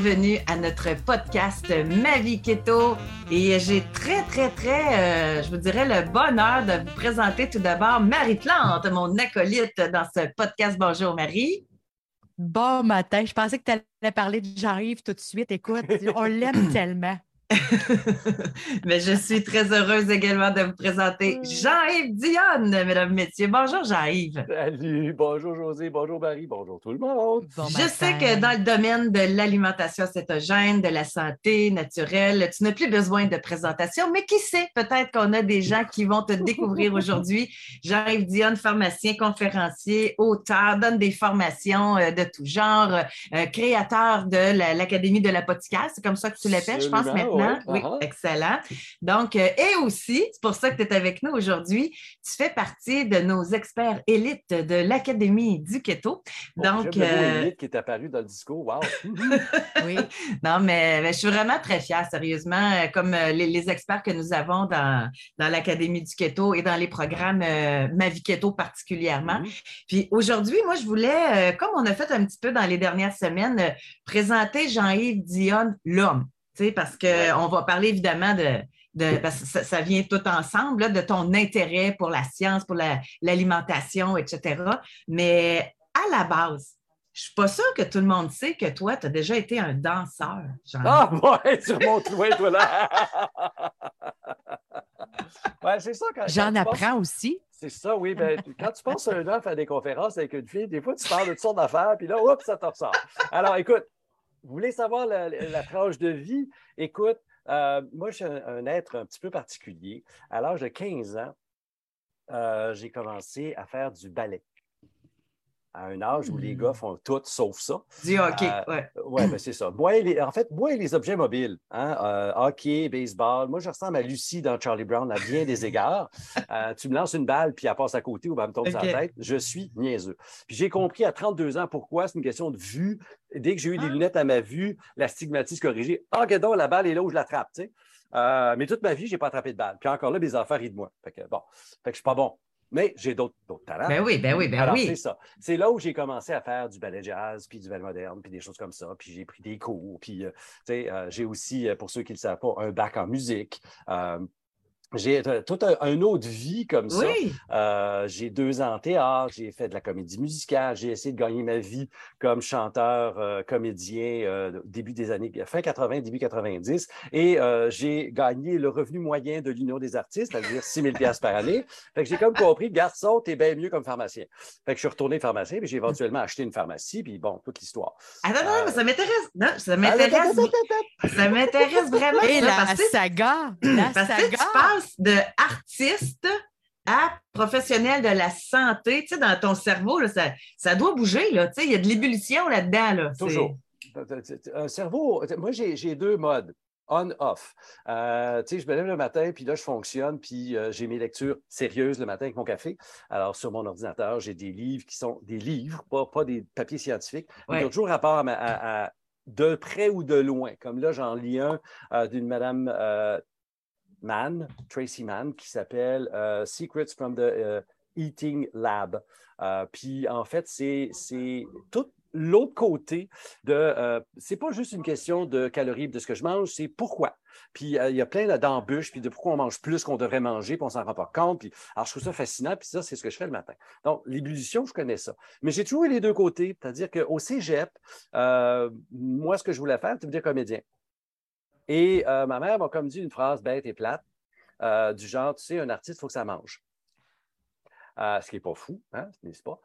bienvenue à notre podcast Ma vie keto. Et j'ai très, très, très, euh, je vous dirais, le bonheur de vous présenter tout d'abord Marie Plante, mon acolyte dans ce podcast. Bonjour Marie. Bon matin. Je pensais que tu allais parler de J'arrive tout de suite. Écoute, on l'aime tellement. Mais je suis très heureuse également de vous présenter. Jean-Yves Dionne, mesdames, messieurs. Bonjour, Jean-Yves. Salut, bonjour, José, bonjour, Marie, bonjour tout le monde. je sais que dans le domaine de l'alimentation cétogène, de la santé naturelle, tu n'as plus besoin de présentation, mais qui sait, peut-être qu'on a des gens qui vont te découvrir aujourd'hui. Jean-Yves Dionne, pharmacien, conférencier, auteur, donne des formations euh, de tout genre, euh, créateur de l'Académie de l'apothicaire, c'est comme ça que tu l'appelles, je pense, maintenant. Oui, excellent. Donc, euh, et aussi, c'est pour ça que tu es avec nous aujourd'hui, tu fais partie de nos experts élites de l'Académie du Keto. Donc, le euh, élite qui est apparu dans le discours. Wow! oui. Non, mais, je suis vraiment très fière, sérieusement, euh, comme les, experts que nous avons dans, dans l'Académie du Keto et dans les programmes Ma vie Keto particulièrement. Mm-hmm. Puis aujourd'hui, moi, je voulais, comme on a fait un petit peu dans les dernières semaines, présenter Jean-Yves Dionne, l'homme parce qu'on va parler évidemment de, parce que ça, vient tout ensemble, de ton intérêt pour la science, pour l'alimentation, etc. Mais à la base, je ne suis pas sûre que tout le monde sait que toi, tu as déjà été un danseur. Ah, ouais, sur mon loin, toi là. ouais, c'est ça. J'en apprends aussi. C'est ça, oui. Ben, quand tu passes un an à faire des conférences avec une fille, des fois, tu parles de toutes sortes d'affaires, puis là, oups, ça te ressort. Alors, écoute, vous voulez savoir la, tranche de vie? Écoute, euh, moi, je suis un, être un petit peu particulier. À l'âge de 15 ans, euh, j'ai commencé à faire du ballet à un âge où les gars hmm. font tout sauf ça. Du hockey, euh, oui. Oui, ben c'est ça. Moi, en fait, moi et les objets mobiles, hein, euh, hockey, baseball, moi, je ressemble à Lucie dans Charlie Brown à bien des égards. Euh, tu me lances une balle, puis elle passe à côté ou elle me tombe sur la tête. Je suis niaiseux. Puis j'ai compris à 32 ans pourquoi c'est une question de vue. Dès que j'ai eu des ah. lunettes à ma vue, la stigmatise corrigée. Ah, oh, donc, la balle est là où je l'attrape, tu sais. mais toute ma vie, je n'ai pas attrapé de balle. Puis encore là, mes enfants rient de moi. Fait que, bon, fait que je suis pas bon mais j'ai d'autres talents. Ben oui, ben oui, ben oui. C'est ça. C'est là où j'ai commencé à faire du ballet jazz, puis du ballet moderne, puis des choses comme ça. Puis j'ai pris des cours. Puis, euh, tu sais, euh, j'ai aussi, euh, pour ceux qui ne le savent pas, un bac en musique j'ai toute un, autre vie comme ça. Euh, j'ai deux ans en théâtre, j'ai fait de la comédie musicale, j'ai essayé de gagner ma vie comme chanteur, euh, comédien euh, début des années fin 80, début 90, et j'ai gagné le revenu moyen de l'Union des artistes, c'est-à-dire 6 000 par année. Fait que j'ai comme compris, garçon, t'es bien mieux comme pharmacien. Fait que je suis retourné pharmacien, puis j'ai éventuellement acheté une pharmacie, puis bon, toute l'histoire. Attends, non, mais ça m'intéresse. Non, ça m'intéresse. Ça m'intéresse vraiment. Et la saga, la saga de artiste à professionnel de la santé, tu sais, dans ton cerveau, ça, doit bouger, là, tu sais, il y a de l'ébullition là-dedans. Là, Toujours. Un cerveau, moi, j'ai deux modes on-off. Euh, je me lève le matin, puis là, je fonctionne, puis euh, j'ai mes lectures sérieuses le matin avec mon café. Alors, sur mon ordinateur, j'ai des livres qui sont des livres, pas, des papiers scientifiques, mais ont toujours rapport à, de près ou de loin. Comme là, j'en lis un euh, d'une madame Mann, Tracy Mann, qui s'appelle euh, Secrets from the euh, Eating Lab. Euh, puis en fait, c'est tout l'autre côté de. c'est pas juste une question de calories de ce que je mange, c'est pourquoi. Puis il y a plein d'embûches, puis de pourquoi on mange plus qu'on devrait manger, puis on s'en rend pas compte. Alors, je trouve ça fascinant, puis ça, c'est ce que je fais le matin. Donc, l'ébullition, je connais ça. Mais j'ai toujours eu les deux côtés, c'est-à-dire qu'au cégep, moi, ce que je voulais faire, c'est devenir comédien. Et euh, ma mère m'a comme dit une phrase bête et plate, euh, du genre, tu sais, un artiste, il faut que ça mange. Euh, ce qui n'est pas fou, hein, n'est-ce pas?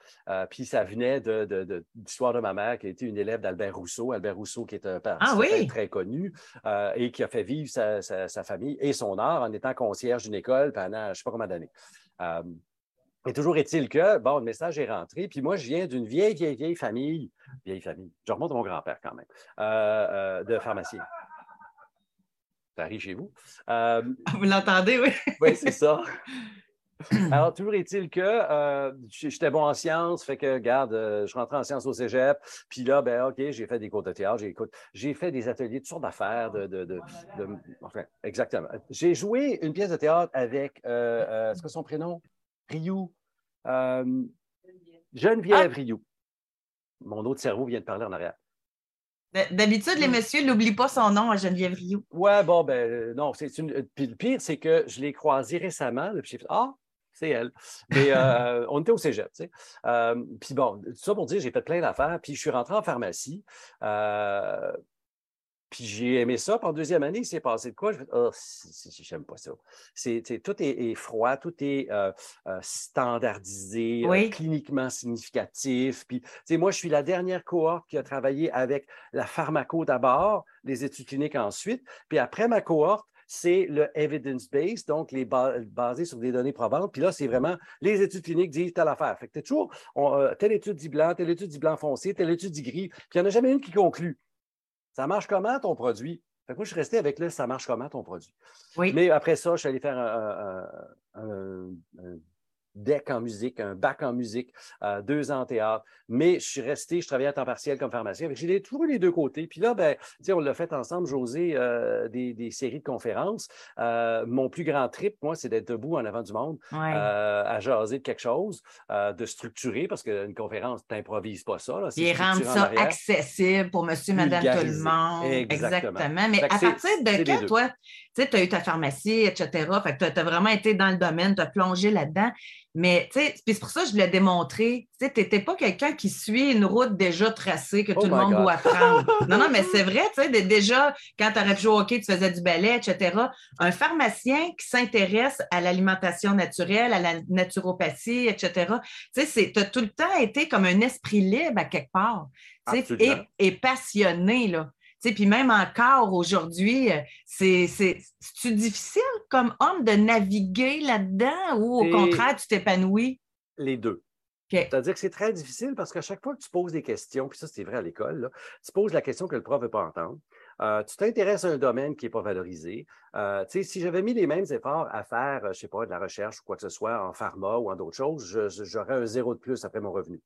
puis ça venait de, l'histoire de, ma mère qui a été une élève d'Albert Rousseau. Albert Rousseau, qui est un père ah très connu et qui a fait vivre sa, famille et son art en étant concierge d'une école pendant je ne sais pas combien d'années. Et toujours est-il que, bon, le message est rentré. Puis moi, je viens d'une vieille, vieille, vieille famille, vieille famille, je remonte à mon grand-père quand même, de pharmacien. Ça arrive chez vous. Euh, vous l'entendez, oui? oui, c'est ça. Alors, toujours est-il que euh, j'étais bon en sciences, fait que, regarde, euh, je rentrais en sciences au cégep, puis là, ben, OK, j'ai fait des cours de théâtre, j'ai fait des ateliers de toutes sortes d'affaires, de, enfin, exactement. J'ai joué une pièce de théâtre avec, est-ce que son prénom? Ryu. Geneviève ah! Rioux. Mon autre cerveau vient de parler en arrière. D'habitude, les messieurs n'oublient pas son nom à Geneviève Rio. Ouais, bon, ben non. C'est une... Puis le pire, c'est que je l'ai croisée récemment. Puis j'ai fait Ah, c'est elle. Mais euh, on était au cégep, tu sais. Euh, puis bon, tout ça pour dire, j'ai fait plein d'affaires. Puis je suis rentré en pharmacie. Euh, puis j'ai aimé ça. Puis en deuxième année, il s'est passé de quoi? Je oh, j'aime pas ça. C'est, tout est, froid, tout est standardisé, cliniquement significatif. Puis, moi, je suis la dernière cohorte qui a travaillé avec la pharmaco d'abord, les études cliniques ensuite. Puis après ma cohorte, c'est le evidence-based, donc les basé sur des données probantes. Puis là, c'est vraiment les études cliniques disent telle affaire. Fait que toujours, euh, telle étude dit blanc, telle étude dit blanc foncé, telle étude dit gris. Puis il n'y en a jamais une qui conclut. Ça marche comment ton produit? Fait que moi, je suis resté avec le ça marche comment ton produit. Oui. Mais après ça, je suis allé faire un deck en musique, un bac en musique, euh, deux ans en théâtre. Mais je suis resté, je travaillais à temps partiel comme pharmacien. J'ai toujours les deux côtés. Puis là, ben, on l'a fait ensemble, José, euh, des, séries de conférences. Euh, mon plus grand trip, moi, c'est d'être debout en avant du monde, à jaser de quelque chose, de structurer, parce qu'une conférence, tu n'improvises pas ça. Là, Et rendre ça accessible pour monsieur, madame, tout le monde. Exactement. Mais à partir de quand, toi, tu sais, tu as eu ta pharmacie, etc. Fait que tu as, vraiment été dans le domaine, tu as plongé là-dedans. Mais, tu sais, c'est pour ça que je voulais démontrer. Tu sais, n'étais pas quelqu'un qui suit une route déjà tracée que tout oh le monde doit prendre. non, non, mais c'est vrai, tu sais, déjà, quand tu aurais joué au hockey, tu faisais du ballet, etc. Un pharmacien qui s'intéresse à l'alimentation naturelle, à la naturopathie, etc., tu sais, tu as tout le temps été comme un esprit libre à quelque part. Et, et passionné, là puis même encore aujourd'hui, euh, c'est difficile comme homme de naviguer là-dedans ou au contraire, tu t'épanouis? Les deux. C'est-à-dire que c'est très difficile parce qu'à chaque fois que tu poses des questions, puis ça c'est vrai à l'école, tu poses la question que le prof ne veut pas entendre. Euh, tu t'intéresses à un domaine qui n'est pas valorisé. Euh, si j'avais mis les mêmes efforts à faire, je ne sais pas, de la recherche ou quoi que ce soit en pharma ou en d'autres choses, j'aurais un zéro de plus après mon revenu.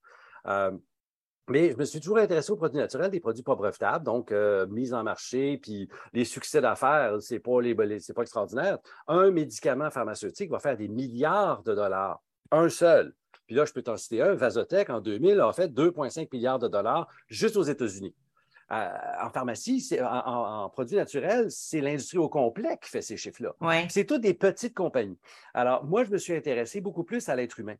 Mais je me suis toujours intéressé aux produits naturels, des produits pas brevetables, donc euh, mise en marché, puis les succès d'affaires, c'est pas c'est pas extraordinaire. Un médicament pharmaceutique va faire des milliards de dollars, un seul. Puis là, je peux t'en citer un, Vasotec, en 2000, a fait 2,5 milliards de dollars juste aux États-Unis. Euh, en pharmacie, en, produits naturels, c'est l'industrie au complet qui fait ces chiffres-là. C'est toutes des petites compagnies. Alors, moi, je me suis intéressé beaucoup plus à l'être humain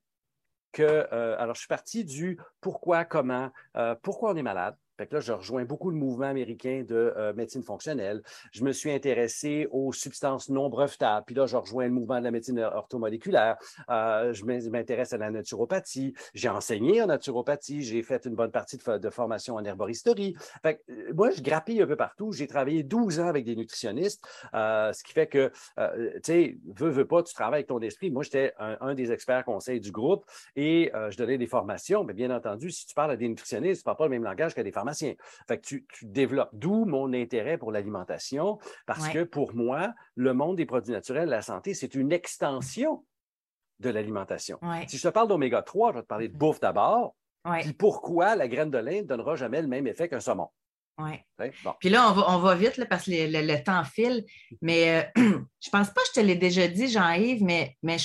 que, euh, alors je suis parti du pourquoi, comment, euh, pourquoi on est malade, fait là, je rejoins beaucoup le mouvement américain de euh, médecine fonctionnelle. Je me suis intéressé aux substances non brevetables. Puis là, je rejoins le mouvement de la médecine orthomoléculaire. Euh, je m'intéresse à la naturopathie. J'ai enseigné en naturopathie. J'ai fait une bonne partie de, formation en herboristerie. Fait euh, moi, je grappille un peu partout. J'ai travaillé 12 ans avec des nutritionnistes, ce qui fait que, tu sais, veux, veux pas, tu travailles avec ton esprit. Moi, j'étais un, des experts conseils du groupe et je donnais des formations. Mais bien entendu, si tu parles à des nutritionnistes, tu ne parles pas le même langage qu'à des pharmaciens fait que tu, développes, d'où mon intérêt pour l'alimentation, parce que pour moi, le monde des produits naturels, la santé, c'est une extension de l'alimentation. Si je te parle d'oméga 3, je vais te parler de bouffe d'abord. Puis pourquoi la graine de lin ne donnera jamais le même effet qu'un saumon? Oui. Puis là, on va, vite parce que le, temps file. Mais je euh, je pense pas que je te l'ai déjà dit, Jean-Yves, mais, mais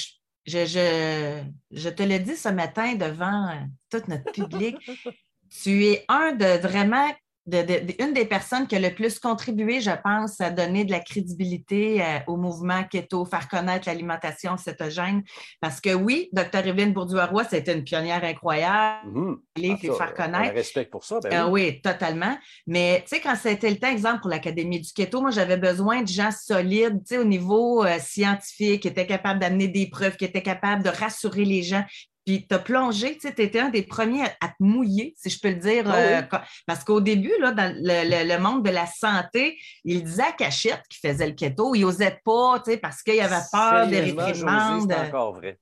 je, je, te l'ai dit ce matin devant euh, tout notre public. tu es un de vraiment une des personnes qui a le plus contribué, je pense, à donner de la crédibilité euh, au mouvement keto, faire connaître l'alimentation cétogène. Parce que oui, Dr. Evelyne Bourdieu-Roy, c'était une pionnière incroyable. Mmh. Les ah, faire connaître. respect pour ça. Ben oui. oui. totalement. Mais tu sais, quand c'était le temps, exemple, pour l'Académie du keto, moi, j'avais besoin de gens solides, tu sais, au niveau euh, scientifique, qui étaient capables d'amener des preuves, qui étaient capables de rassurer les gens, puis tu as plongé, tu étais un des premiers à, te mouiller, si je peux le dire. Ah euh, parce qu'au début, là, dans le, monde de la santé, il disait à Cachette qu'il faisait le keto. Il n'osait pas, parce qu'il avait peur des réprimandes. C'est encore vrai.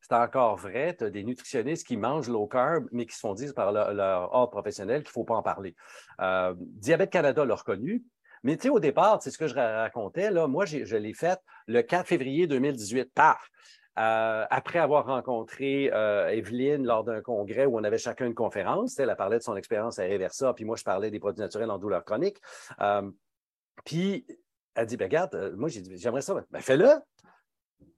C'est encore vrai. Tu as des nutritionnistes qui mangent low carb, mais qui se font dire par leur, ordre professionnel qu'il ne faut pas en parler. Euh, Diabète Canada l'a reconnu. Mais tu sais, au départ, c'est ce que je racontais, là, moi, je l'ai fait le 4 février 2018. Paf! Euh, après avoir rencontré euh, Evelyne lors d'un congrès où on avait chacun une conférence, elle, parlait de son expérience à Reversa, puis moi, je parlais des produits naturels en douleur chronique. Euh, puis, elle dit, ben, regarde, moi, j'aimerais ça. Ben, fais-le.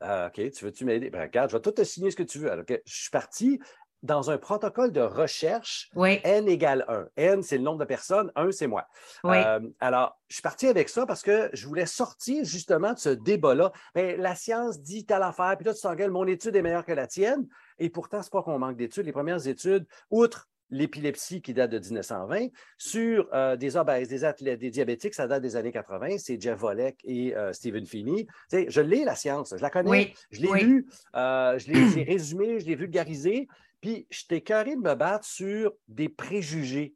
OK, tu veux-tu m'aider? Ben, regarde, je vais tout te signer ce que tu veux. Je suis parti. Dans un protocole de recherche, Oui, N égale 1. N, c'est le nombre de personnes, 1, c'est moi. oui. Euh, alors, je suis parti avec ça parce que je voulais sortir justement de ce débat-là. Ben, la science dit telle affaire, puis là, tu t'engueules, mon étude est meilleure que la tienne. Et pourtant, ce n'est pas qu'on manque d'études. Les premières études, outre l'épilepsie qui date de 1920, sur euh, des obèses, des athlètes, des diabétiques, ça date des années 80. C'est Jeff Volek et euh, Stephen. Tu sais, je l'ai, la science, je la connais, Oui, je l'ai oui. lue, euh, je l'ai j'ai résumé, je l'ai vulgarisé. Puis, je t'ai carré de me battre sur des préjugés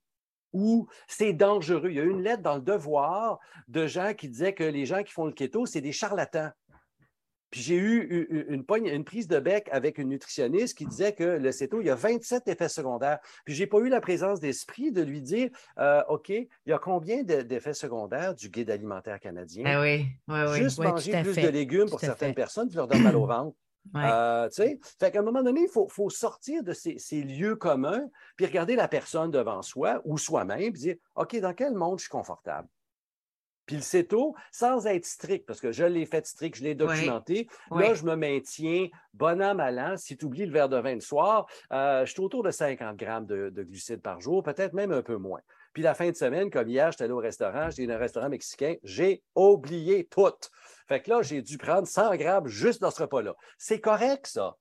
où c'est dangereux. Il y a eu une lettre dans le devoir de gens qui disaient que les gens qui font le keto, c'est des charlatans. Puis j'ai eu une, une prise de bec avec une nutritionniste qui disait que le céto, il y a 27 effets secondaires. Puis je n'ai pas eu la présence d'esprit de lui dire euh, OK, il y a combien de- d'effets secondaires du guide alimentaire canadien? Ah oui, oui, oui. Juste Oui, manger plus fait. de légumes pour Tout certaines fait. personnes, tu leur donnes mal au ventre. Ouais. Euh, tu sais, fait qu'à un moment donné, il faut, faut sortir de ces, ces lieux communs, puis regarder la personne devant soi ou soi-même, puis dire OK, dans quel monde je suis confortable? Puis le CETO, sans être strict, parce que je l'ai fait strict, je l'ai documenté, là, je me maintiens bon an, mal an. Si tu oublies le verre de vin le soir, euh, je suis autour de 50 grammes de, de glucides par jour, peut-être même un peu moins. Puis la fin de semaine, comme hier, j'étais allé au restaurant, j'étais dans un restaurant mexicain, j'ai oublié tout. Fait que là, j'ai dû prendre 100 grammes juste dans ce repas-là. C'est correct, ça.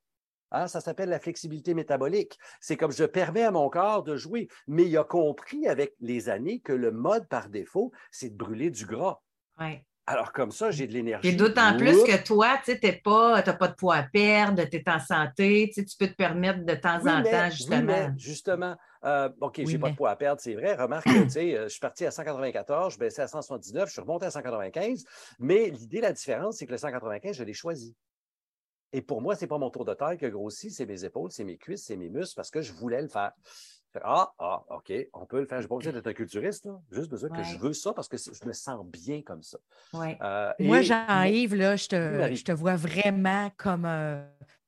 Hein, ça s'appelle la flexibilité métabolique. C'est comme je permets à mon corps de jouer. Mais il a compris avec les années que le mode par défaut, c'est de brûler du gras. Ouais. Alors comme ça, j'ai de l'énergie. Et d'autant plus que toi, tu n'as pas, de poids à perdre, tu es en santé, tu peux te permettre de temps Oui, en mais- temps, oui, justement. mais justement, euh, OK, Oui, j'ai pas de mais- poids à perdre, c'est vrai. Remarque, que, tu sais, euh, je suis parti à 194, je baissais à 179, je suis remonté à 195. Mais l'idée, la différence, c'est que le 195, je l'ai choisi. Et pour moi, c'est pas mon tour de taille qui a grossi, c'est mes épaules, c'est mes cuisses, c'est mes muscles, parce que je voulais le faire. Ah, ah, OK, on peut le faire. Je n'ai pas besoin d'être un culturiste, là. juste besoin que je veux ça parce que je me sens bien comme ça. Ouais. Euh, Moi, Jean-Yves, là, je te, je te vois vraiment comme un,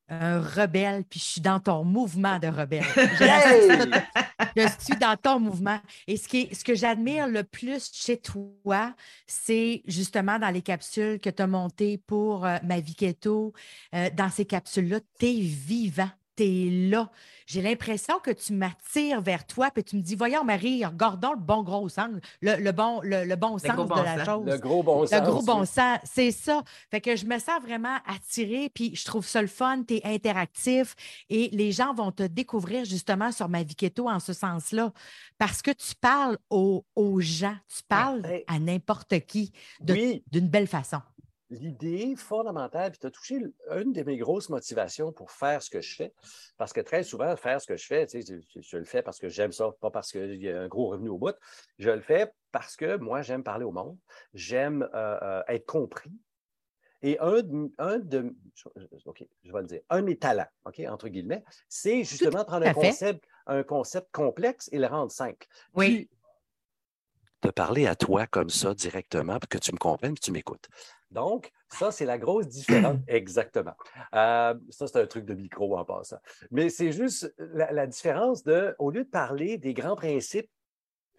un rebelle, puis je suis dans ton mouvement de rebelle. Je suis dans ton mouvement. Et ce, qui est- ce que j'admire le plus chez toi, c'est justement dans les capsules que tu as montées pour euh, ma vie keto. euh, dans ces capsules-là, tu es vivant. Tu es là. J'ai l'impression que tu m'attires vers toi, puis tu me dis Voyons, Marie, regardons le bon gros sens, le, le bon, le, le bon sens gros de bon la sens. chose. Le gros bon sens. Le gros bon oui. sens, c'est ça. Fait que je me sens vraiment attirée, puis je trouve ça le fun, tu es interactif et les gens vont te découvrir justement sur ma vie keto en ce sens-là parce que tu parles aux, aux gens, tu parles à n'importe qui Oui, d'une belle façon. L'idée fondamentale, puis tu as touché une de mes grosses motivations pour faire ce que je fais, parce que très souvent, faire ce que je fais, tu sais, je, je le fais parce que j'aime ça, pas parce qu'il y a un gros revenu au bout. Je le fais parce que moi, j'aime parler au monde, j'aime euh, euh, être compris. Et un de, un de- OK, je vais le dire, un de mes talents, OK, entre guillemets, c'est justement prendre un fait. concept, un concept complexe et le rendre simple. Oui. Puis, te parler à toi comme ça directement pour que tu me comprennes et que tu m'écoutes. Donc, ça, c'est la grosse différence. Exactement. Euh, ça, c'est un truc de micro en passant. Mais c'est juste la, la différence de, au lieu de parler des grands principes,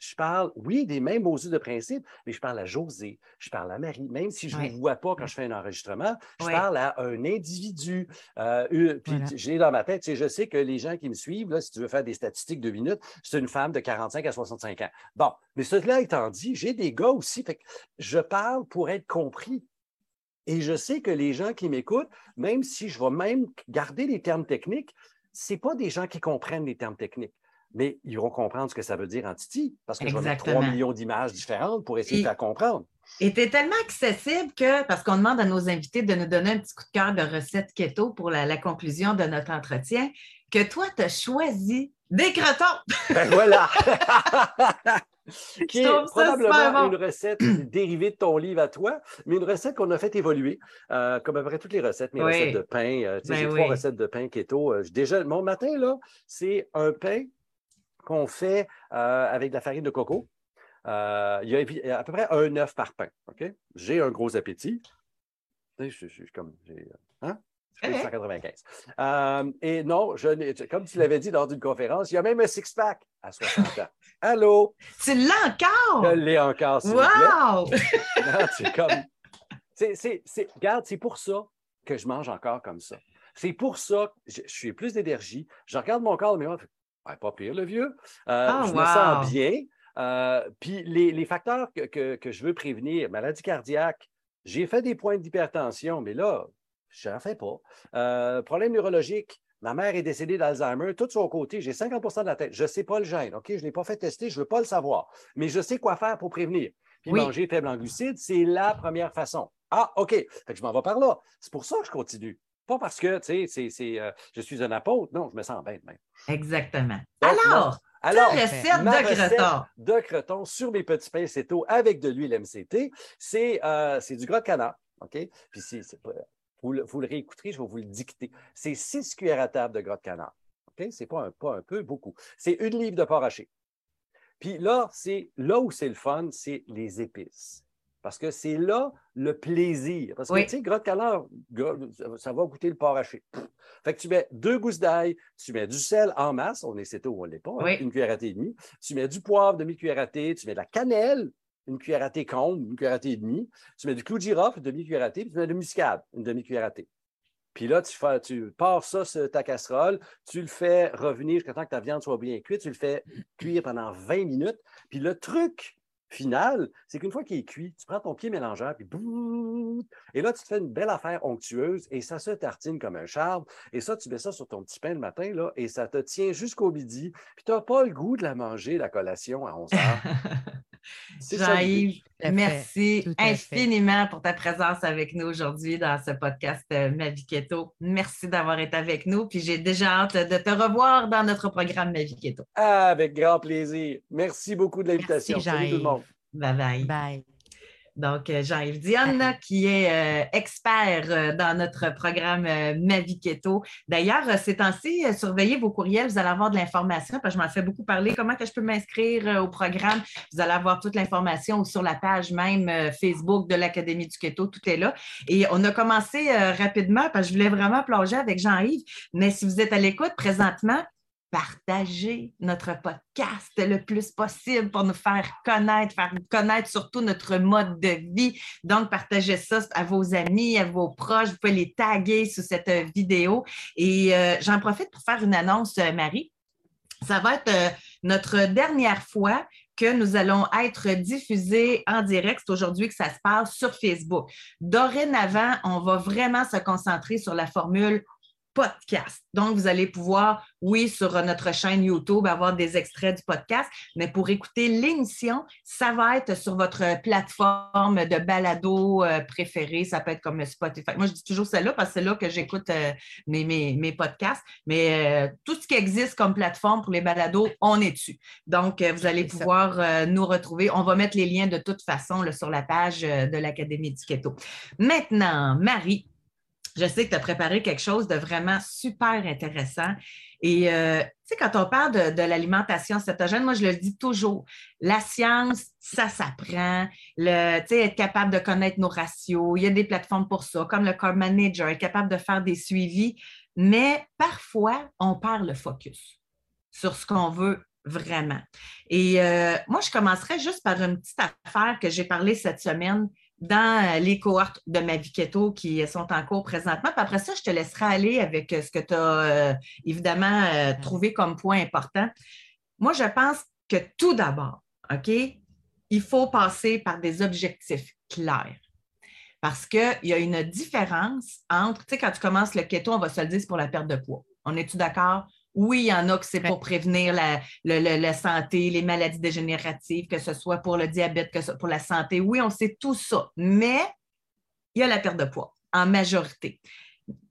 je parle, oui, des mêmes beaux yeux de principe, mais je parle à José, je parle à Marie, même si je ne Ouais. vous vois pas quand je fais un enregistrement, je Ouais. parle à un individu. Euh, puis Voilà. j'ai dans ma tête, tu sais, je sais que les gens qui me suivent, là, si tu veux faire des statistiques de minutes, c'est une femme de 45 à 65 ans. Bon, mais cela étant dit, j'ai des gars aussi, fait que je parle pour être compris. Et je sais que les gens qui m'écoutent, même si je vais même garder les termes techniques, ce pas des gens qui comprennent les termes techniques. Mais ils vont comprendre ce que ça veut dire en Titi, parce que je vais mettre 3 Exactement. millions d'images différentes pour essayer Et- de faire comprendre. Et tu es tellement accessible que, parce qu'on demande à nos invités de nous donner un petit coup de cœur de recette keto pour la, la conclusion de notre entretien, que toi, tu as choisi des crotons. Ben voilà! qui est probablement une recette dérivée de ton livre à toi, mais une recette qu'on a fait évoluer, euh, comme à peu près toutes les recettes, mes Oui. recettes de pain. euh, tu sais, Ben j'ai oui. trois recettes de pain keto. Euh, déjà, mon matin, là, c'est un pain qu'on fait euh, avec de la farine de coco. Euh, il, y a, à peu près un œuf par pain. J'ai un gros appétit. Je, suis comme. j'ai, euh, Hein? Je Ouais. 195. Euh, et non, je comme tu l'avais dit lors d'une conférence, il y a même un six-pack à 60 ans. Allô? Tu l'as encore? Je l'ai encore, s'il. Wow! Non, c'est comme. C'est, c'est, c'est- regarde, c'est pour ça que je mange encore comme ça. C'est pour ça que je, suis plus d'énergie. Je regarde mon corps, mais pas pire, le vieux. Euh, ah, je me sens bien. Euh, puis les, facteurs que, je veux prévenir, maladie cardiaque, j'ai fait des points d'hypertension, mais là, je n'en fais pas. Euh, problème neurologique, ma mère est décédée d'Alzheimer, tout de son côté, j'ai 50% de la tête. Je ne sais pas le gène, OK? Je ne l'ai pas fait tester, je ne veux pas le savoir, mais je sais quoi faire pour prévenir. Puis manger faible en glucides, c'est la première façon. Ah, OK. Fait que je m'en vais par là. C'est pour ça que je continue. Pas parce que, tu sais, euh, je suis un apôtre. Non, je me sens bête même. Exactement. alors, alors, recette de creton. De creton sur mes petits pains céto avec de l'huile MCT, euh, c'est du gras de canard. OK? Puis c'est, vous, le, vous le réécouterez, je vais vous le dicter. C'est 6 cuillères à table de gras de canard. OK? C'est pas un, pas un peu, beaucoup. C'est une livre de porc haché. Puis là, c'est là où c'est le fun, c'est les épices. Parce que c'est là le plaisir. Parce que, tu sais, de canard, ça va goûter le porc haché. Fait que tu mets deux gousses d'ail, tu mets du sel en masse, on est céto ou on ne l'est pas, hein, une cuillère à thé et demie. Tu mets du poivre, demi-cuillère à thé, tu mets de la cannelle, une cuillère à thé comble, une cuillère à thé et demie. Tu mets du clou de girofle, une demi-cuillère à thé, puis tu mets de muscade, une demi-cuillère à thé. Puis là, tu, fais, tu pars ça sur ta casserole, tu le fais revenir jusqu'à temps que ta viande soit bien cuite, tu le fais cuire pendant 20 minutes. Puis le truc final, c'est qu'une fois qu'il est cuit, tu prends ton pied mélangeur, puis et là, tu te fais une belle affaire onctueuse et ça se tartine comme un charme. Et ça, tu mets ça sur ton petit pain le matin, là, et ça te tient jusqu'au midi. Puis tu n'as pas le goût de la manger, la collation, à 11 heures. Jean-Yves, merci infiniment pour ta présence avec nous aujourd'hui dans ce podcast euh, Ma vie keto. Merci d'avoir été avec nous. Puis j'ai déjà hâte de te revoir dans notre programme Ma vie keto. avec grand plaisir. Merci beaucoup de l'invitation. Salut tout le monde. Bye bye. Bye. Donc, euh, Jean-Yves Dionne, qui est euh, expert euh, dans notre programme Ma vie keto. D'ailleurs, ces temps-ci, surveillez vos courriels, vous allez avoir de l'information, parce que je m'en fais beaucoup parler. Comment que je peux m'inscrire au programme? Vous allez avoir toute l'information sur la page même Facebook de l'Académie du keto, tout est là. Et on a commencé rapidement, parce que je voulais vraiment plonger avec Jean-Yves, mais si vous êtes à l'écoute présentement, partager notre podcast le plus possible pour nous faire connaître, faire connaître surtout notre mode de vie. Donc, partagez ça à vos amis, à vos proches. Vous pouvez les taguer sous cette vidéo. Et euh, j'en profite pour faire une annonce, euh, Marie. Ça va être euh, notre dernière fois que nous allons être diffusés en direct. C'est aujourd'hui que ça se passe sur Facebook. Dorénavant, on va vraiment se concentrer sur la formule podcast. Donc, vous allez pouvoir, oui, sur notre chaîne YouTube, avoir des extraits du podcast, mais pour écouter l'émission, ça va être sur votre plateforme de balado euh, préférée. Ça peut être comme Spotify. Moi, je dis toujours celle-là parce que c'est là que j'écoute euh, mes, mes, podcasts. Mais euh, tout ce qui existe comme plateforme pour les balados, on est dessus. Donc, vous allez pouvoir nous retrouver. On va mettre les liens de toute façon sur la page de l'Académie du Keto. Maintenant, Marie, je sais que tu as préparé quelque chose de vraiment super intéressant. Et euh, tu sais, quand on parle de, l'alimentation cétogène, moi, je le dis toujours, la science, ça s'apprend. Tu sais, être capable de connaître nos ratios, il y a des plateformes pour ça, comme le Core Manager, être capable de faire des suivis. Mais parfois, on perd le focus sur ce qu'on veut vraiment. Et euh, moi, je commencerai juste par une petite affaire que j'ai parlé cette semaine dans euh, les cohortes de ma vie keto qui sont en cours présentement. Puis après ça, je te laisserai aller avec euh, ce que tu as euh, évidemment trouvé comme point important. Moi, je pense que tout d'abord, OK, il faut passer par des objectifs clairs. Parce qu'il y a une différence entre, tu sais, quand tu commences le keto, on va se le dire, pour la perte de poids. On est-tu d'accord? Oui, il y en a que c'est pour prévenir la, santé, les maladies dégénératives, que ce soit pour le diabète, que ce soit pour la santé. Oui, on sait tout ça, mais il y a la perte de poids en majorité.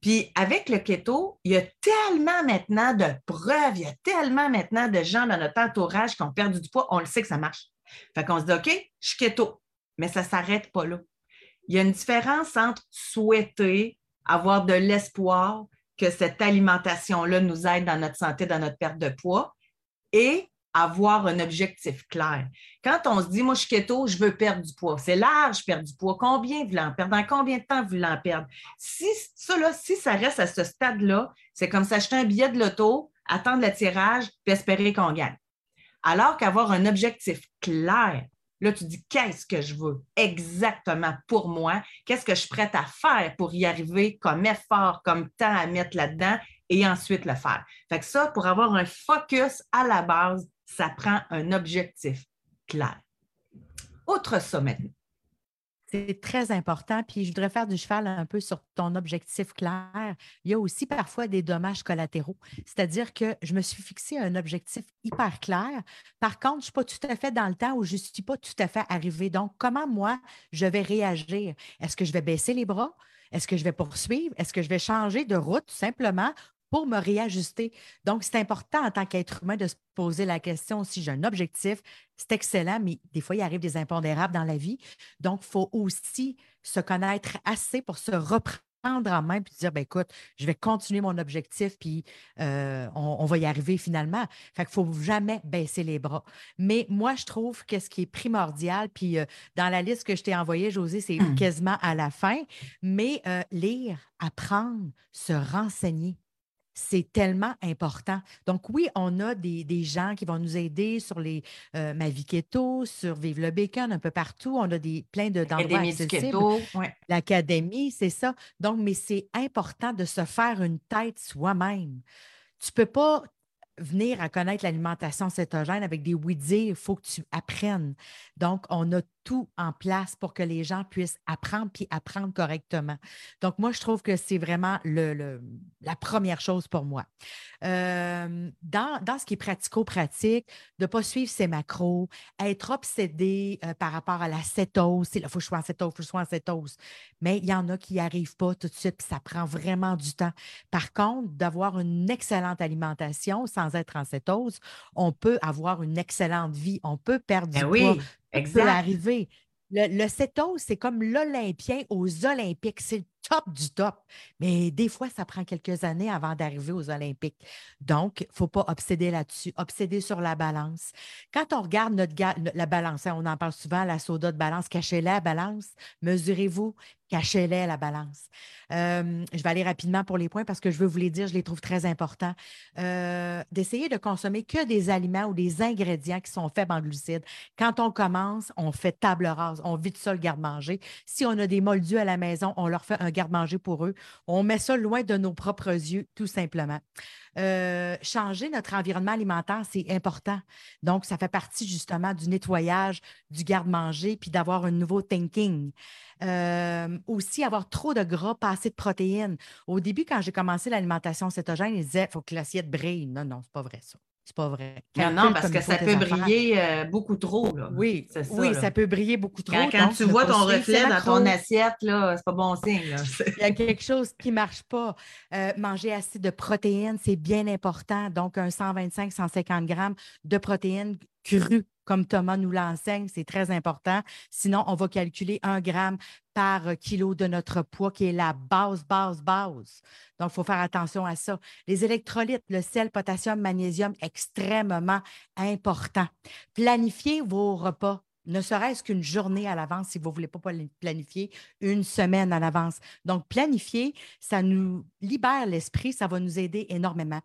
Puis avec le keto, il y a tellement maintenant de preuves, il y a tellement maintenant de gens dans notre entourage qui ont perdu du poids, on le sait que ça marche. Fait qu'on se dit, OK, je suis keto, mais ça ne s'arrête pas là. Il y a une différence entre souhaiter avoir de l'espoir que cette alimentation-là nous aide dans notre santé, dans notre perte de poids et avoir un objectif clair. Quand on se dit, moi, je suis keto, je veux perdre du poids, c'est large, perdre du poids. Combien vous en perdre? Dans combien de temps vous voulez en perdre? Si ça, reste à ce stade-là, c'est comme s'acheter un billet de loto, attendre le tirage, espérer qu'on gagne. Alors qu'avoir un objectif clair, Là, tu dis qu'est-ce que je veux exactement pour moi? Qu'est-ce que je suis prête à faire pour y arriver comme effort, comme temps à mettre là-dedans et ensuite le faire? Fait que ça, pour avoir un focus à la base, ça prend un objectif clair. Autre ça maintenant. C'est très important. Puis je voudrais faire du cheval un peu sur ton objectif clair. Il y a aussi parfois des dommages collatéraux. C'est-à-dire que je me suis fixé un objectif hyper clair. Par contre, je ne suis pas tout à fait dans le temps où je ne suis pas tout à fait arrivé. Donc, comment moi, je vais réagir? Est-ce que je vais baisser les bras? Est-ce que je vais poursuivre? Est-ce que je vais changer de route simplement pour me réajuster. Donc, c'est important en tant qu'être humain de se poser la question si j'ai un objectif, c'est excellent, mais des fois, il arrive des impondérables dans la vie. Donc, il faut aussi se connaître assez pour se reprendre en main puis dire, ben, écoute, je vais continuer mon objectif, puis euh, on, va y arriver finalement. Fait qu'il ne faut jamais baisser les bras. Mais moi, je trouve que ce qui est primordial, puis euh, dans la liste que je t'ai envoyée, José, c'est mmh. quasiment à la fin, mais euh, lire, apprendre, se renseigner c'est tellement important. Donc, oui, on a des, gens qui vont nous aider sur les euh, Ma vie keto, sur Vive le bacon, un peu partout. On a des, plein de, d'endroits accessibles. L'académie, c'est ça. Donc, mais c'est important de se faire une tête soi-même. Tu ne peux pas venir à connaître l'alimentation cétogène avec des oui-dire, il faut que tu apprennes. Donc, on a tout en place pour que les gens puissent apprendre puis apprendre correctement. Donc, moi, je trouve que c'est vraiment le, la première chose pour moi. Euh, dans, ce qui est pratico-pratique, de ne pas suivre ses macros, être obsédé euh, par rapport à la cétose. Il faut que je sois en cétose, il faut que je sois en cétose. Mais il y en a qui n'y arrivent pas tout de suite, puis ça prend vraiment du temps. Par contre, d'avoir une excellente alimentation sans être en cétose, on peut avoir une excellente vie, on peut perdre du ben poids, Exact. peut arriver. Le, le cétose, c'est comme l'Olympien aux Olympiques. C'est le top du top. Mais des fois, ça prend quelques années avant d'arriver aux Olympiques. Donc, il ne faut pas obséder là-dessus, obséder sur la balance. Quand on regarde notre la balance, hein, on en parle souvent, la soda de balance, cachez-la la balance, mesurez-vous, cachez-la la balance. Euh, je vais aller rapidement pour les points parce que je veux vous les dire, je les trouve très importants. Euh, d'essayer de consommer que des aliments ou des ingrédients qui sont faibles en glucides. Quand on commence, on fait table rase, on vide ça le garde-manger. Si on a des moldus à la maison, on leur fait un garde-manger pour eux. On met ça loin de nos propres yeux, tout simplement. Euh, changer notre environnement alimentaire, c'est important. Donc, ça fait partie justement du nettoyage, du garde-manger, puis d'avoir un nouveau thinking. Euh, aussi, avoir trop de gras, pas assez de protéines. Au début, quand j'ai commencé l'alimentation cétogène, ils disaient il faut que l'assiette brille. Non, non, c'est pas vrai ça. C'est pas vrai. non, parce que ça peut briller euh, beaucoup trop. Oui, ça, oui ça peut briller beaucoup trop. Quand, tu vois ton reflet dans ton assiette, là, c'est pas bon signe. Il y a quelque chose qui ne marche pas. Euh, manger assez de protéines, c'est bien important. Donc, un 125-150 grammes de protéines crues comme Thomas nous l'enseigne, c'est très important. Sinon, on va calculer un gramme par kilo de notre poids, qui est la base, base, base. Donc, il faut faire attention à ça. Les électrolytes, le sel, potassium, magnésium, extrêmement important. Planifiez vos repas ne serait-ce qu'une journée à l'avance si vous ne voulez pas planifier, une semaine à l'avance. Donc, planifier, ça nous libère l'esprit, ça va nous aider énormément.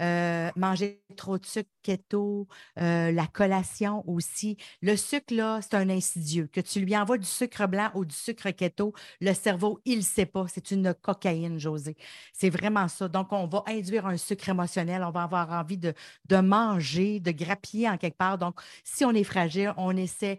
Euh, manger trop de sucre keto, euh, la collation aussi. Le sucre, là, c'est un insidieux. Que tu lui envoies du sucre blanc ou du sucre keto, le cerveau, il ne sait pas. C'est une cocaïne, José. C'est vraiment ça. Donc, on va induire un sucre émotionnel. On va avoir envie de, de manger, de grappiller en quelque part. Donc, si on est fragile, on essaie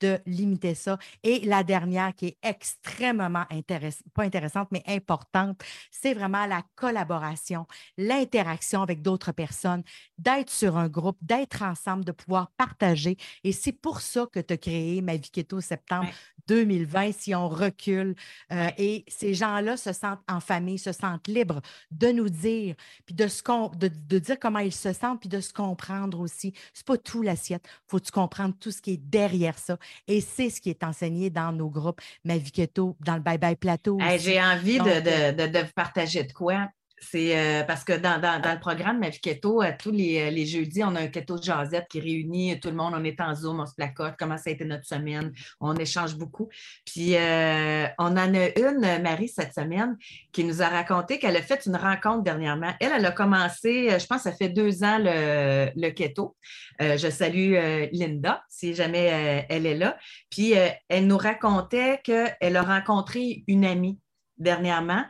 de limiter ça. Et la dernière qui est extrêmement intéressante, pas intéressante, mais importante, c'est vraiment la collaboration, l'interaction avec d'autres personnes, d'être sur un groupe, d'être ensemble, de pouvoir partager. Et c'est pour ça que tu as créé Ma Vie Keto septembre 2020, si on recule. Euh, et ces gens-là se sentent en famille, se sentent libres de nous dire, puis de, ce de, de dire comment ils se sentent, puis de se comprendre aussi. C'est pas tout l'assiette. Il faut comprendre tout ce qui est derrière ça? Et c'est ce qui est enseigné dans nos groupes Ma Vie Keto, dans le Bye Bye Plateau. J'ai envie de, de, de, partager de quoi. C'est euh, parce que dans, le programme Ma Vie Keto, euh, tous les, les, jeudis, on a un keto jasette qui réunit tout le monde. On est en Zoom, on se placote, comment ça a été notre semaine? On échange beaucoup. Puis, on en a une, Marie, cette semaine, qui nous a raconté qu'elle a fait une rencontre dernièrement. Elle, elle a commencé, je pense, ça fait deux ans le, le keto. je salue Linda, si jamais elle est là. Puis, elle nous racontait qu'elle a rencontré une amie dernièrement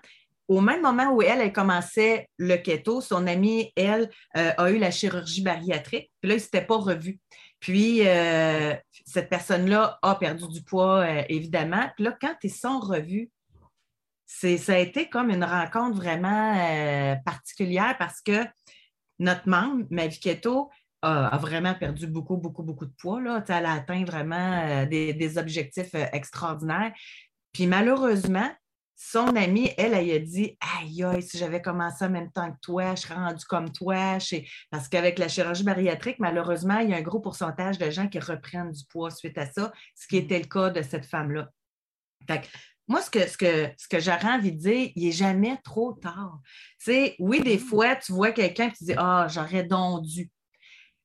au même moment où elle, elle commençait le keto, son amie, elle, euh, a eu la chirurgie bariatrique. Puis là, ils ne s'étaient pas revus. Puis, euh, cette personne-là a perdu du poids, euh, évidemment. Puis là, quand ils sont revus, ça a été comme une rencontre vraiment particulière parce que notre membre, Mavi Keto, a, vraiment perdu beaucoup, beaucoup, beaucoup de poids. Là. Elle a atteint vraiment des, des objectifs extraordinaires. Puis malheureusement, son amie, elle, elle, a dit Aïe, aïe, si j'avais commencé en même temps que toi, je serais rendue comme toi. Parce qu'avec la chirurgie bariatrique, malheureusement, il y a un gros pourcentage de gens qui reprennent du poids suite à ça, ce qui était le cas de cette femme-là. moi, ce que, ce que, ce que j'aurais envie de dire, il n'est jamais trop tard. sais, oui, des mm. fois, tu vois quelqu'un qui dit Ah, j'aurais donc dû.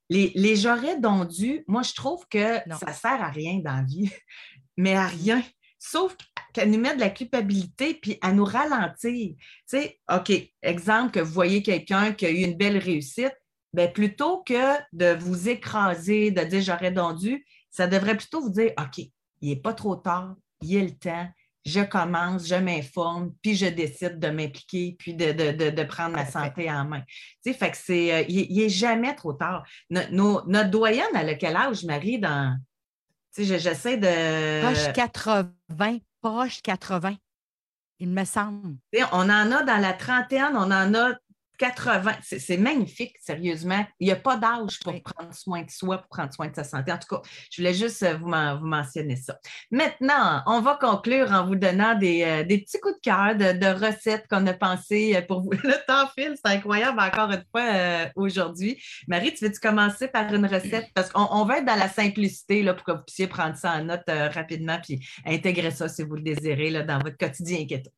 Les, les j'aurais donc dû, moi, je trouve que ça ne sert à rien dans la vie, mais à rien sauf qu'elle nous met de la culpabilité puis à nous ralentir. Tu sais, OK, exemple que vous voyez quelqu'un qui a eu une belle réussite, bien, plutôt que de vous écraser, de dire j'aurais dû, ça devrait plutôt vous dire OK, il n'est pas trop tard, il y a le temps, je commence, je m'informe, puis je décide de m'impliquer, puis de, prendre ma santé en main. Tu sais, fait que c'est, euh, il n'est jamais trop tard. notre doyenne, à quel âge, Marie, dans, j'essaie de. Proche 80, proche 80, il me semble. on en a dans la trentaine, on en a 80, c'est magnifique, sérieusement. Il n'y a pas d'âge pour prendre soin de soi, pour prendre soin de sa santé. En tout cas, je voulais juste euh, vous, vous mentionner ça. Maintenant, on va conclure en vous donnant des, euh, petits coups de cœur de, recettes qu'on a pensées euh, pour vous. Le temps file, c'est incroyable encore une fois aujourd'hui. Marie, tu veux-tu commencer par une recette? Parce qu'on va être dans la simplicité là, pour que vous puissiez prendre ça en note rapidement puis intégrer ça si vous le désirez là, dans votre quotidien keto.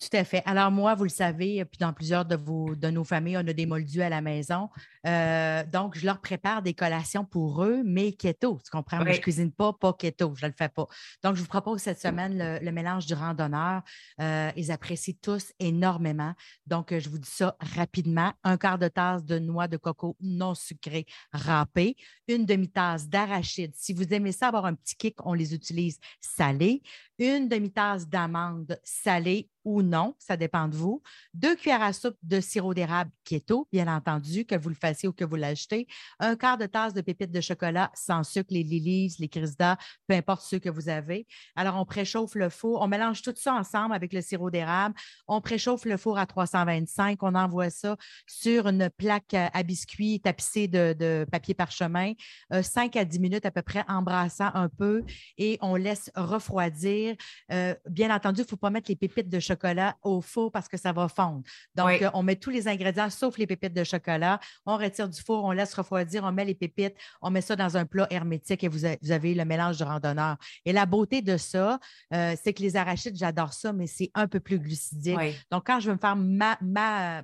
Tout à fait. Alors, moi, vous le savez, puis dans plusieurs de, vos, de nos familles, on a des moldus à la maison. Euh, donc, je leur prépare des collations pour eux, mais keto. Tu comprends? Moi, je ne cuisine pas, pas keto. Je ne le fais pas. Donc, je vous propose cette semaine le, mélange du randonneur. Euh, ils apprécient tous énormément. Donc, je vous dis ça rapidement. Un quart de tasse de noix de coco non sucrée râpée, une demi-tasse d'arachide. Si vous aimez ça, avoir un petit kick, on les utilise salés. Une demi-tasse d'amandes salées ou non, ça dépend de vous. Deux cuillères à soupe de sirop d'érable keto, bien entendu, que vous le fassiez ou que vous l'achetez. Un quart de tasse de pépites de chocolat sans sucre, les lilies, les crisdas, peu importe ceux que vous avez. Alors, on préchauffe le four, on mélange tout ça ensemble avec le sirop d'érable. On préchauffe le four à 325, on envoie ça sur une plaque à biscuits tapissée de, papier parchemin, 5 euh, à 10 minutes à peu près, embrassant un peu et on laisse refroidir. Euh, bien entendu, il ne faut pas mettre les pépites de chocolat au four parce que ça va fondre. Donc, euh, on met tous les ingrédients sauf les pépites de chocolat. On retire du four, on laisse refroidir, on met les pépites, on met ça dans un plat hermétique et vous, avez le mélange de randonneur. Et la beauté de ça, euh, c'est que les arachides, j'adore ça, mais c'est un peu plus glucidique. Donc, quand je veux me faire ma,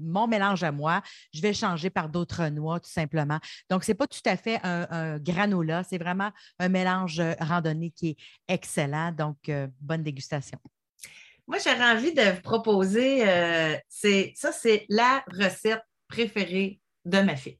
mon mélange à moi, je vais changer par d'autres noix, tout simplement. Donc, ce n'est pas tout à fait un, granola, c'est vraiment un mélange randonnée qui est excellent. Donc, bonne dégustation. Moi, j'aurais envie de vous proposer, euh, c'est ça, c'est la recette préférée de ma fille.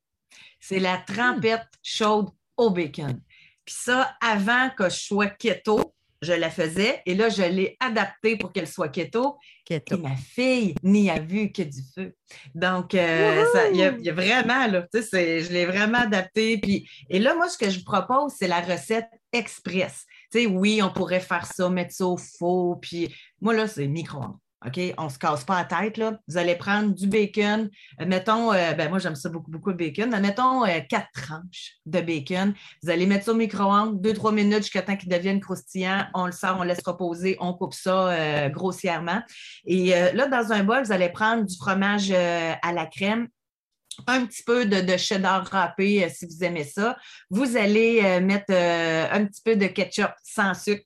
C'est la trempette chaude au bacon. Puis ça, avant que je sois keto, je la faisais et là, je l'ai adaptée pour qu'elle soit keto. keto. Et ma fille n'y a vu que du feu. Donc, euh, il y, a vraiment, là, tu sais, je l'ai vraiment adaptée. Puis, et là, moi, ce que je vous propose, c'est la recette express. Oui, on pourrait faire ça, mettre ça au faux, puis moi, là, c'est micro-ondes. OK? On ne se casse pas la tête. Là. Vous allez prendre du bacon. Euh, mettons, euh, ben moi, j'aime ça beaucoup, beaucoup le bacon. mettons euh, quatre tranches de bacon. Vous allez mettre ça au micro-ondes, deux, trois minutes jusqu'à temps qu'il devienne croustillant. On le sort, on laisse reposer, on coupe ça grossièrement. Et là, dans un bol, vous allez prendre du fromage à la crème un petit peu de, cheddar râpé si vous aimez ça. Vous allez mettre un petit peu de ketchup sans sucre.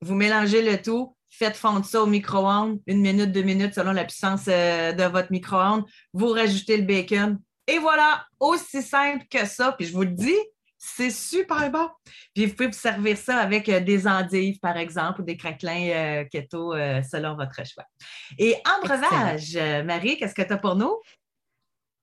Vous mélangez le tout faites fondre ça au micro-ondes, une minute, deux minutes selon la puissance euh, de votre micro-ondes. Vous rajoutez le bacon. Et voilà, aussi simple que ça. Puis je vous le dis, c'est super bon. Puis vous pouvez vous servir ça avec euh, des endives, par exemple, ou des craquelins euh, keto selon votre choix. Et en breuvage, Marie, qu'est-ce que tu as pour nous?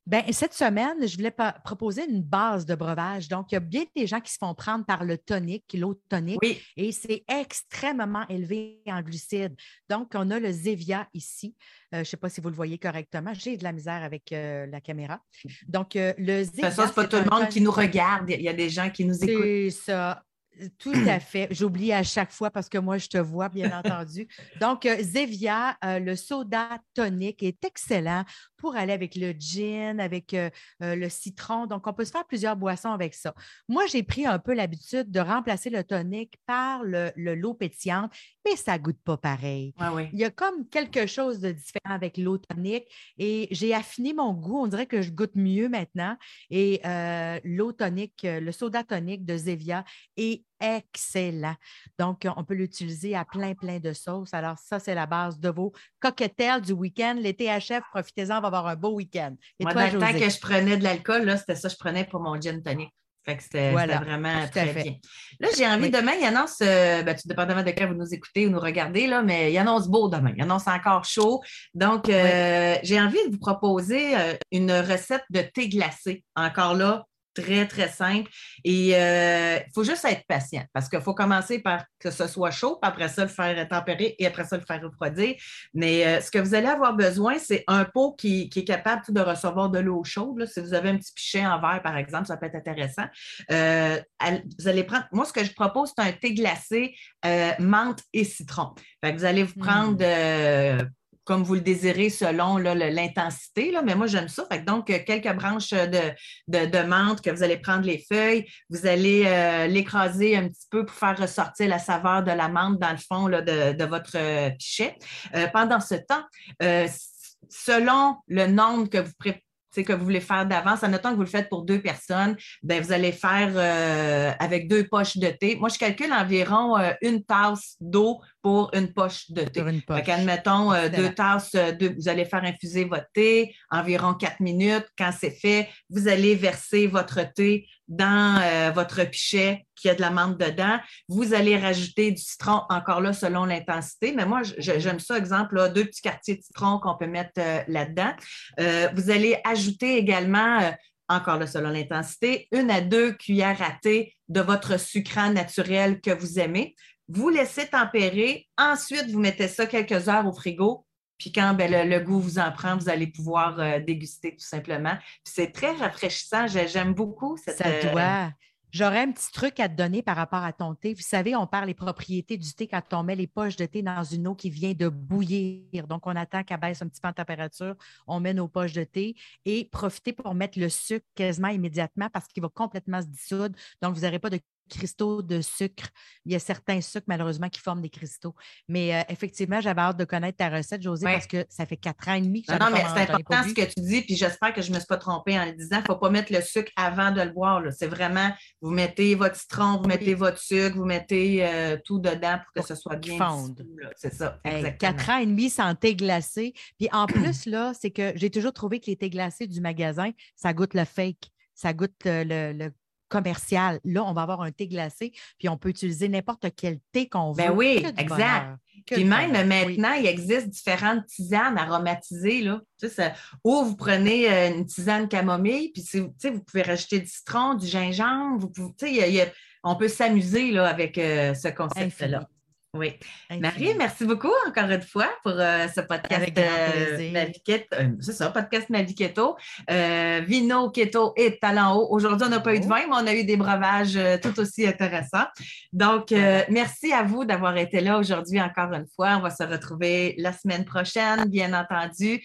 Bien, cette semaine, je voulais proposer une base de breuvage. Donc, il y a bien des gens qui se font prendre par le tonic, l'eau tonique, et c'est extrêmement élevé en glucides. Donc, on a le Zevia ici. Euh, je ne sais pas si vous le voyez correctement. J'ai de la misère avec euh, la caméra. Donc, euh, le Zevia. Ça, c'est pas tout le monde qui nous regarde. Il y a des gens qui nous écoutent. C'est ça. Tout à fait. J'oublie à chaque fois parce que moi, je te vois, bien entendu. Donc, Zevia, le soda tonique est excellent pour aller avec le gin, avec euh, euh, le citron. Donc, on peut se faire plusieurs boissons avec ça. Moi, j'ai pris un peu l'habitude de remplacer le tonic par le, l'eau pétillante, mais ça ne goûte pas pareil. Il y a comme quelque chose de différent avec l'eau tonique et j'ai affiné mon goût. On dirait que je goûte mieux maintenant. Et euh, l'eau tonique, le soda tonique de Zevia est excellent. Donc, on peut l'utiliser à plein, plein de sauces. Alors, ça, c'est la base de vos cocktails du week-end. L'été achève, profitez-en, on va avoir un beau week-end. Moi, dans le temps que je prenais de l'alcool, c'était ça que je prenais pour mon gin tonic. Fait que c'était vraiment très bien. Là, j'ai envie, demain, il annonce, euh, ben, tout dépendamment de quand vous nous écoutez ou nous regardez, là, mais il annonce beau demain. Il annonce encore chaud. Donc, euh, j'ai envie de vous proposer euh, une recette de thé glacé. Encore là, très, très simple. Et il euh, faut juste être patient parce qu'il faut commencer par que ce soit chaud, puis après ça, le faire tempérer et après ça, le faire refroidir. Mais euh, ce que vous allez avoir besoin, c'est un pot qui, est capable de recevoir de l'eau chaude. Si vous avez un petit pichet en verre, par exemple, ça peut être intéressant. Euh, vous allez prendre, moi, ce que je propose, c'est un thé glacé menthe et citron. vous allez vous prendre mmh comme vous le désirez selon l'intensité. Mais moi, j'aime ça. Donc, euh, quelques branches de, de, menthe que vous allez prendre les feuilles, vous allez euh, l'écraser un petit peu pour faire ressortir la saveur de la menthe dans le fond de, votre euh, pichet. pendant ce temps, selon le nombre que vous préparez, que vous voulez faire d'avance, en notant que vous le faites pour deux personnes, ben, vous allez faire avec deux poches de thé. Moi, je calcule environ une tasse d'eau pour une poche de thé. Une admettons, euh, deux tasses, euh, vous allez faire infuser votre thé environ quatre minutes. Quand c'est fait, vous allez verser votre thé dans euh, votre pichet qui a de la menthe dedans. Vous allez rajouter du citron, encore là, selon l'intensité. Mais moi, j'aime ça, exemple, deux petits quartiers de citron qu'on peut mettre là-dedans. vous allez ajouter également encore là, selon l'intensité, une à deux cuillères à thé de votre sucrant naturel que vous aimez vous laissez tempérer. Ensuite, vous mettez ça quelques heures au frigo. Puis quand ben, le, goût vous en prend, vous allez pouvoir euh, déguster tout simplement. c'est très rafraîchissant. J'aime beaucoup cette. Ça euh, doit. J'aurais un petit truc à te donner par rapport à ton thé. Vous savez, on parle des propriétés du thé quand on met les poches de thé dans une eau qui vient de bouillir. Donc, on attend qu'elle baisse un petit peu en température. On met nos poches de thé et profitez pour mettre le sucre quasiment immédiatement parce qu'il va complètement se dissoudre. Donc, vous n'aurez pas de cristaux de sucre. Il y a certains sucres, malheureusement, qui forment des cristaux. Mais euh, effectivement, j'avais hâte de connaître ta recette, José, parce que ça fait quatre ans et demi que Non, non mais c'est important ce que tu dis, puis j'espère que je ne me suis pas trompée en le disant. Il ne faut pas mettre le sucre avant de le boire. C'est vraiment, vous mettez votre citron, vous mettez votre sucre, vous mettez euh, tout dedans pour que ce soit bien fonde. C'est ça, exactement. quatre ans et demi sans thé glacé. Puis en plus, là, c'est que j'ai toujours trouvé que les thés glacés du magasin, ça goûte le fake ça goûte le, commercial. Là, on va avoir un thé glacé, puis on peut utiliser n'importe quel thé qu'on ben veut. Ben oui, exact. Puis même maintenant, il existe différentes tisanes aromatisées. Là. ou vous prenez euh, une tisane camomille, puis vous pouvez rajouter du citron, du gingembre. Vous pouvez, on peut s'amuser avec euh, ce concept-là. Oui. Marie, merci beaucoup encore une fois pour euh, ce podcast euh, euh, c'est ça, podcast Naviquetto. vino, keto et talent haut. Aujourd'hui, on n'a pas eu de vin, mais on a eu des breuvages tout aussi intéressants. Donc, merci à vous d'avoir été là aujourd'hui encore une fois. On va se retrouver la semaine prochaine, bien entendu.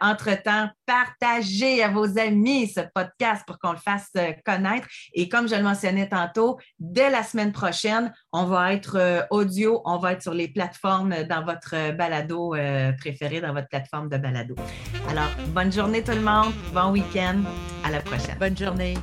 Entre-temps, partagez à vos amis ce podcast pour qu'on le fasse connaître. Et comme je le mentionnais tantôt, dès la semaine prochaine, on va être audio on va être sur les plateformes dans votre balado euh, préféré, dans votre plateforme de balado. Alors, bonne journée tout le monde, bon week-end, à la prochaine. Bonne journée.